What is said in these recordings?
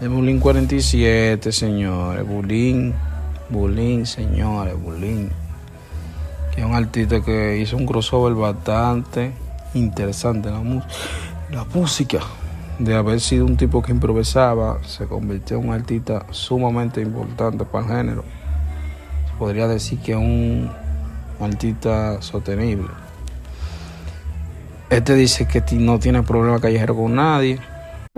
de Bulín 47, señores. Bulín, Bulín, señores, Bulín. Que es un artista que hizo un crossover bastante interesante la, la música. De haber sido un tipo que improvisaba, se convirtió en un artista sumamente importante para el género. Podría decir que es un artista sostenible. Este dice que no tiene problema callejero con nadie.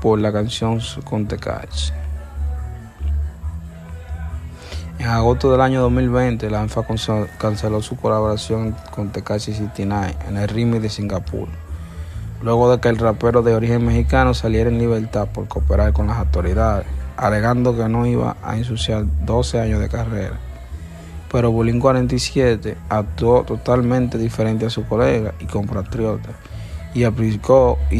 Por la canción con. En agosto del año 2020, la ANFA canceló su colaboración con Tekashi 69 en el remix de Singapur, luego de que el rapero de origen mexicano saliera en libertad por cooperar con las autoridades, alegando que no iba a ensuciar 12 años de carrera. Pero Bulín 47 actuó totalmente diferente a su colega y compatriota y aplicó y